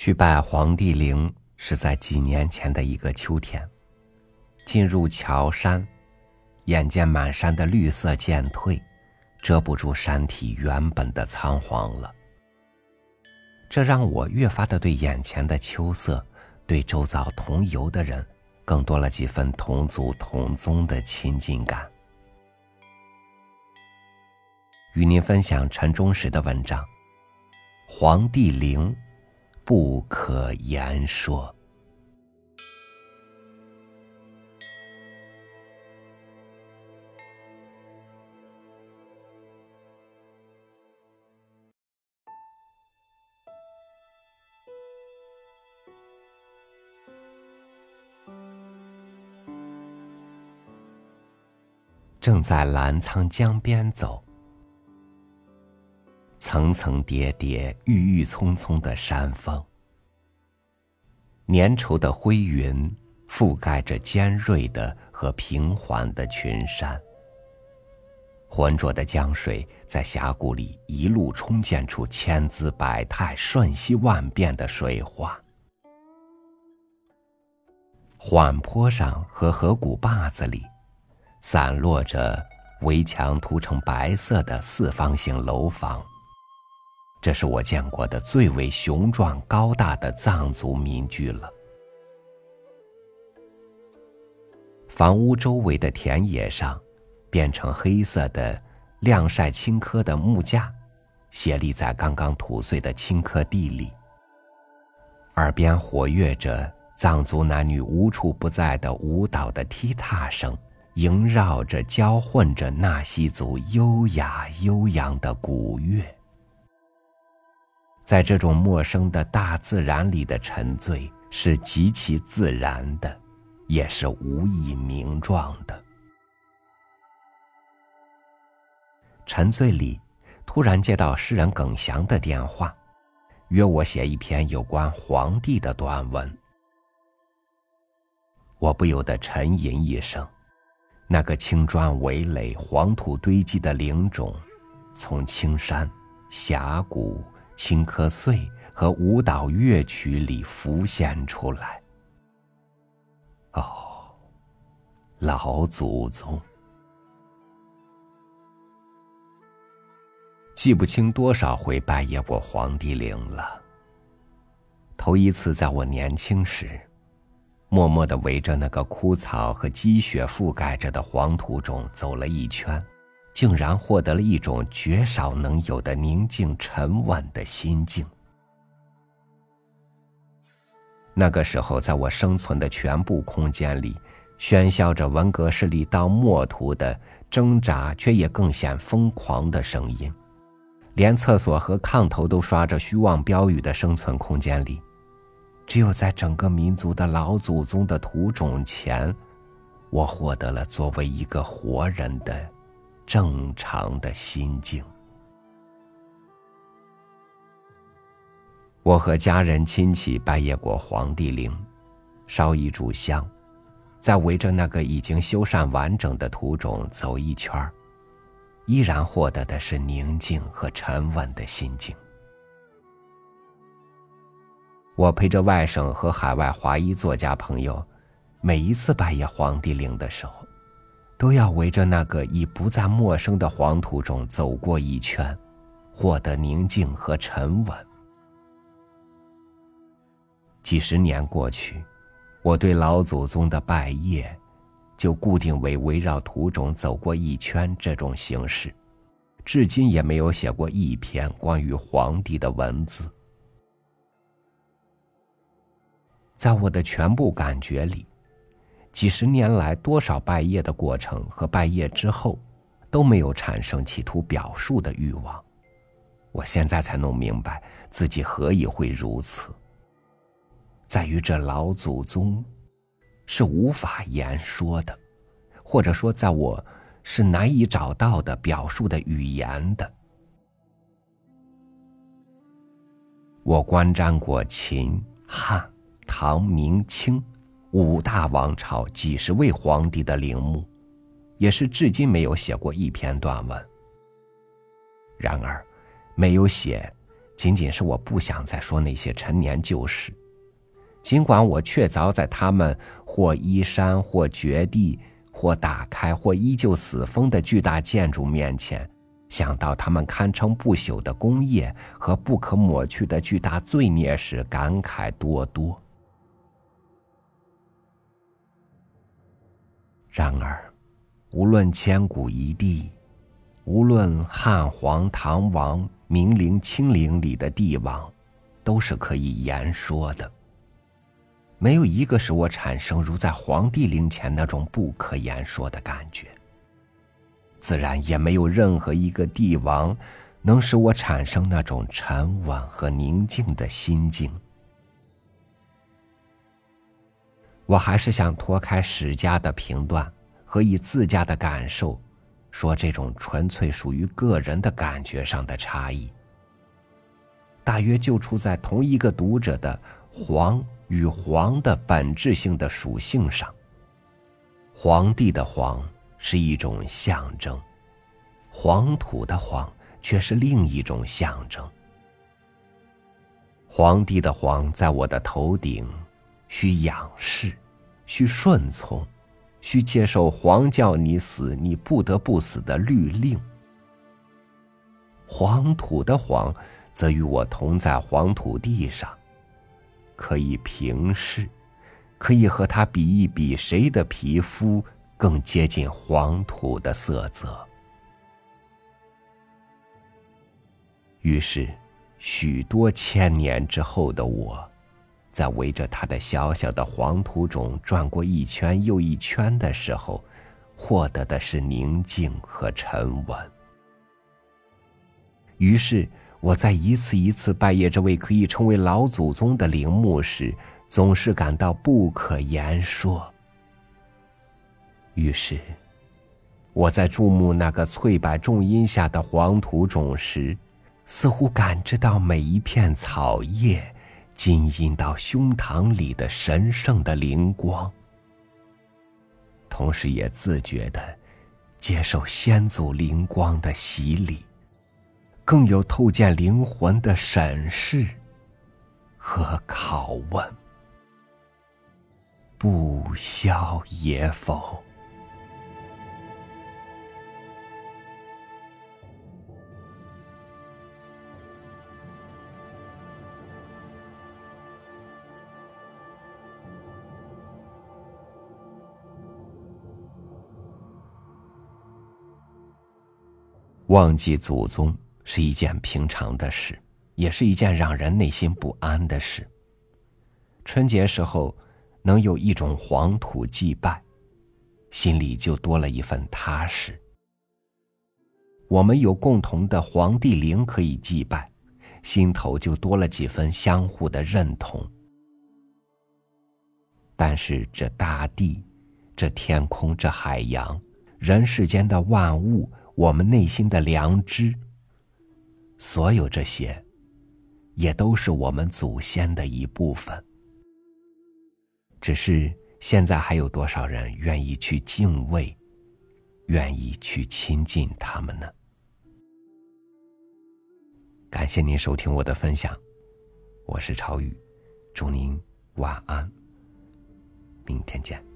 去拜黄帝陵是在几年前的一个秋天。进入桥山，眼见满山的绿色渐退，遮不住山体原本的苍黄了。这让我越发的对眼前的秋色，对周遭同游的人，更多了几分同族同宗的亲近感。与您分享陈忠实的文章《黄帝陵》。不可言说。正在澜沧江边走。层层叠叠、郁郁葱葱的山峰，粘稠的灰云覆盖着尖锐的和平缓的群山。浑浊的江水在峡谷里一路冲溅出千姿百态、瞬息万变的水花。缓坡上和河谷坝子里，散落着围墙涂成白色的四方形楼房。这是我见过的最为雄壮高大的藏族民居了。房屋周围的田野上，变成黑色的晾晒青稞的木架，斜立在刚刚吐穗的青稞地里。耳边活跃着藏族男女无处不在的舞蹈的踢踏声，萦绕着、交混着纳西族优雅悠扬的古乐。在这种陌生的大自然里的沉醉，是极其自然的，也是无以名状的。沉醉里，突然接到诗人耿祥的电话，约我写一篇有关皇帝的短文。我不由得沉吟一声，那个青砖围垒、黄土堆积的陵冢，从青山峡谷。青稞碎和舞蹈乐曲里浮现出来。哦，老祖宗，记不清多少回拜谒过黄帝陵了。头一次在我年轻时，默默的围着那个枯草和积雪覆盖着的黄土中走了一圈。竟然获得了一种绝少能有的宁静沉稳的心境。那个时候，在我生存的全部空间里，喧嚣着文革势力到末途的挣扎，却也更显疯狂的声音。连厕所和炕头都刷着虚妄标语的生存空间里，只有在整个民族的老祖宗的土种前，我获得了作为一个活人的。正常的心境。我和家人亲戚拜谒过黄帝陵，烧一炷香，再围着那个已经修缮完整的土冢走一圈儿依然获得的是宁静和沉稳的心境。我陪着外省和海外华裔作家朋友，每一次拜谒黄帝陵的时候。都要围着那个已不再陌生的黄土中走过一圈，获得宁静和沉稳。几十年过去，我对老祖宗的拜谒，就固定为围绕土冢走过一圈这种形式，至今也没有写过一篇关于皇帝的文字。在我的全部感觉里。几十年来，多少拜谒的过程和拜谒之后，都没有产生企图表述的欲望。我现在才弄明白自己何以会如此。在于这老祖宗，是无法言说的，或者说，在我是难以找到的表述的语言的。我观瞻过秦、汉、唐、明、清。五大王朝几十位皇帝的陵墓，也是至今没有写过一篇短文。然而，没有写，仅仅是我不想再说那些陈年旧事。尽管我确凿在他们或依山或绝地。或打开，或依旧死封的巨大建筑面前，想到他们堪称不朽的工业和不可抹去的巨大罪孽时，感慨多多。然而，无论千古一帝，无论汉皇、唐王、明陵、清陵里的帝王，都是可以言说的。没有一个使我产生如在皇帝陵前那种不可言说的感觉，自然也没有任何一个帝王能使我产生那种沉稳和宁静的心境。我还是想脱开史家的评断和以自家的感受说这种纯粹属于个人的感觉上的差异，大约就出在同一个读者的黄。与黄的本质性的属性上，皇帝的黄是一种象征，黄土的黄却是另一种象征。皇帝的黄在我的头顶，需仰视，需顺从，需接受黄叫你死，你不得不死的律令。黄土的黄，则与我同在黄土地上。可以平视，可以和他比一比，谁的皮肤更接近黄土的色泽。于是，许多千年之后的我，在围着他的小小的黄土冢转过一圈又一圈的时候，获得的是宁静和沉稳。于是。我在一次一次拜谒这位可以称为老祖宗的陵墓时，总是感到不可言说。于是，我在注目那个翠柏重荫下的黄土冢时，似乎感知到每一片草叶浸印到胸膛里的神圣的灵光，同时也自觉的接受先祖灵光的洗礼。更有透见灵魂的审视和拷问，不消也否？忘记祖宗。是一件平常的事，也是一件让人内心不安的事。春节时候能有一种黄土祭拜，心里就多了一份踏实。我们有共同的皇帝陵可以祭拜，心头就多了几分相互的认同。但是这大地、这天空、这海洋、人世间的万物，我们内心的良知。所有这些，也都是我们祖先的一部分。只是现在还有多少人愿意去敬畏，愿意去亲近他们呢？感谢您收听我的分享，我是超宇，祝您晚安，明天见。